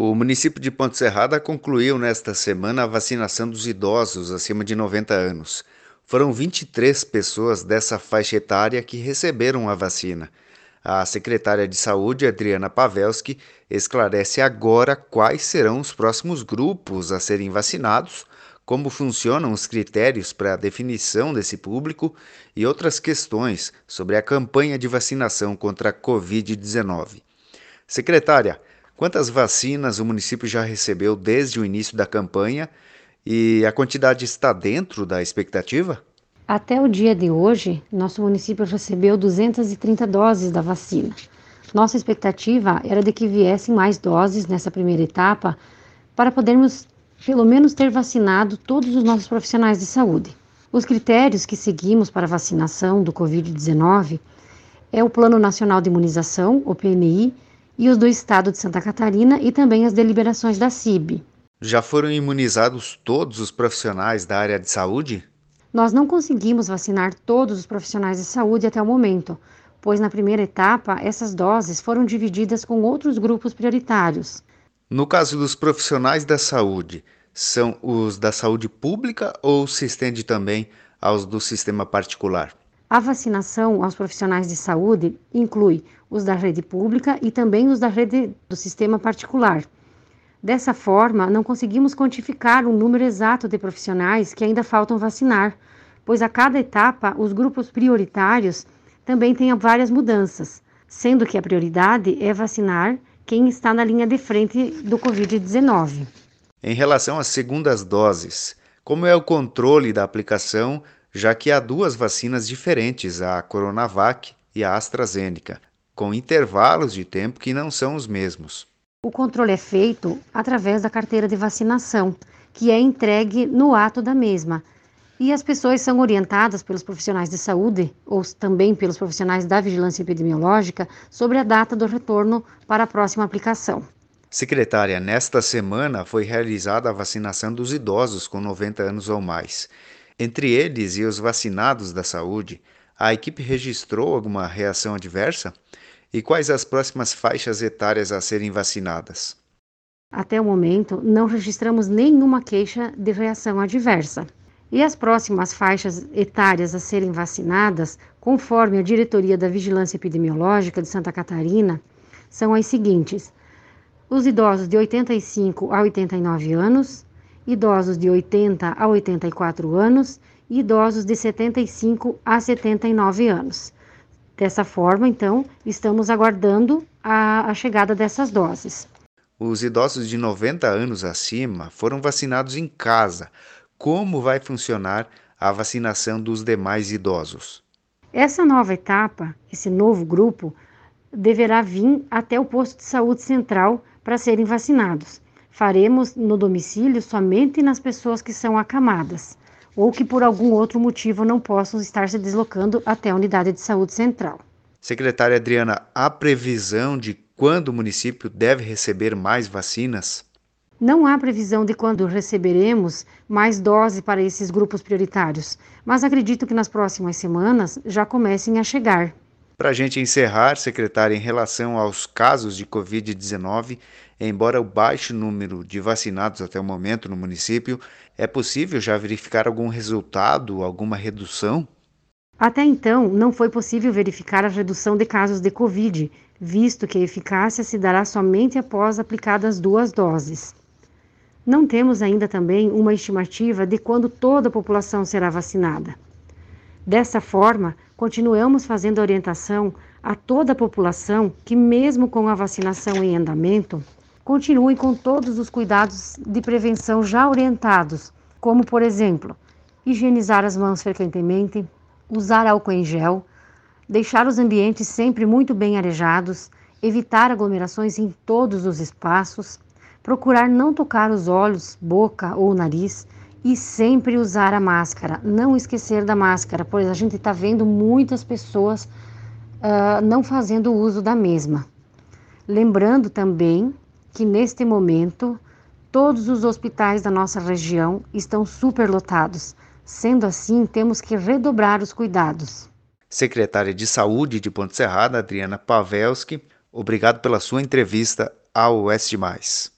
O município de Ponte Serrada concluiu nesta semana a vacinação dos idosos acima de 90 anos. Foram 23 pessoas dessa faixa etária que receberam a vacina. A secretária de Saúde, Adriana Pavelski, esclarece agora quais serão os próximos grupos a serem vacinados, como funcionam os critérios para a definição desse público e outras questões sobre a campanha de vacinação contra a Covid-19. Secretária, quantas vacinas o município já recebeu desde o início da campanha e a quantidade está dentro da expectativa? Até o dia de hoje, nosso município recebeu 230 doses da vacina. Nossa expectativa era de que viessem mais doses nessa primeira etapa para podermos pelo menos ter vacinado todos os nossos profissionais de saúde. Os critérios que seguimos para a vacinação do Covid-19 é o Plano Nacional de Imunização, o PNI, e os do Estado de Santa Catarina e também as deliberações da CIB. Já foram imunizados todos os profissionais da área de saúde? Nós não conseguimos vacinar todos os profissionais de saúde até o momento, pois na primeira etapa essas doses foram divididas com outros grupos prioritários. No caso dos profissionais da saúde, são os da saúde pública ou se estende também aos do sistema particular? A vacinação aos profissionais de saúde inclui os da rede pública e também os da rede do sistema particular. Dessa forma, não conseguimos quantificar o número exato de profissionais que ainda faltam vacinar, pois a cada etapa os grupos prioritários também têm várias mudanças, sendo que a prioridade é vacinar quem está na linha de frente do Covid-19. Em relação às segundas doses, como é o controle da aplicação, já que há duas vacinas diferentes, a Coronavac e a AstraZeneca, com intervalos de tempo que não são os mesmos? O controle é feito através da carteira de vacinação, que é entregue no ato da mesma, e as pessoas são orientadas pelos profissionais de saúde ou também pelos profissionais da vigilância epidemiológica sobre a data do retorno para a próxima aplicação. Secretária, nesta semana foi realizada a vacinação dos idosos com 90 anos ou mais. Entre eles e os vacinados da saúde, a equipe registrou alguma reação adversa? E quais as próximas faixas etárias a serem vacinadas? Até o momento, não registramos nenhuma queixa de reação adversa. E as próximas faixas etárias a serem vacinadas, conforme a Diretoria da Vigilância Epidemiológica de Santa Catarina, são as seguintes: os idosos de 85 a 89 anos, idosos de 80 a 84 anos e idosos de 75 a 79 anos. Dessa forma, então, estamos aguardando a, a chegada dessas doses. Os idosos de 90 anos acima foram vacinados em casa como vai funcionar a vacinação dos demais idosos. Essa nova etapa, esse novo grupo, deverá vir até o posto de saúde central para serem vacinados. Faremos no domicílio somente nas pessoas que são acamadas ou que por algum outro motivo não possam estar se deslocando até a unidade de saúde central. Secretária Adriana, há previsão de quando o município deve receber mais vacinas? Não há previsão de quando receberemos mais dose para esses grupos prioritários, mas acredito que nas próximas semanas já comecem a chegar. Para a gente encerrar, secretária, em relação aos casos de Covid-19, embora o baixo número de vacinados até o momento no município, é possível já verificar algum resultado, alguma redução? Até então, não foi possível verificar a redução de casos de Covid, visto que a eficácia se dará somente após aplicadas duas doses. Não temos ainda também uma estimativa de quando toda a população será vacinada. Dessa forma, continuamos fazendo orientação a toda a população que, mesmo com a vacinação em andamento, continuem com todos os cuidados de prevenção já orientados, como, por exemplo, higienizar as mãos frequentemente, usar álcool em gel, deixar os ambientes sempre muito bem arejados, evitar aglomerações em todos os espaços procurar não tocar os olhos, boca ou nariz e sempre usar a máscara. Não esquecer da máscara, pois a gente está vendo muitas pessoas uh, não fazendo uso da mesma. Lembrando também que neste momento todos os hospitais da nossa região estão superlotados. Sendo assim, temos que redobrar os cuidados. Secretária de Saúde de Ponte Serrada, Adriana Pavelski, obrigado pela sua entrevista ao Oeste Mais.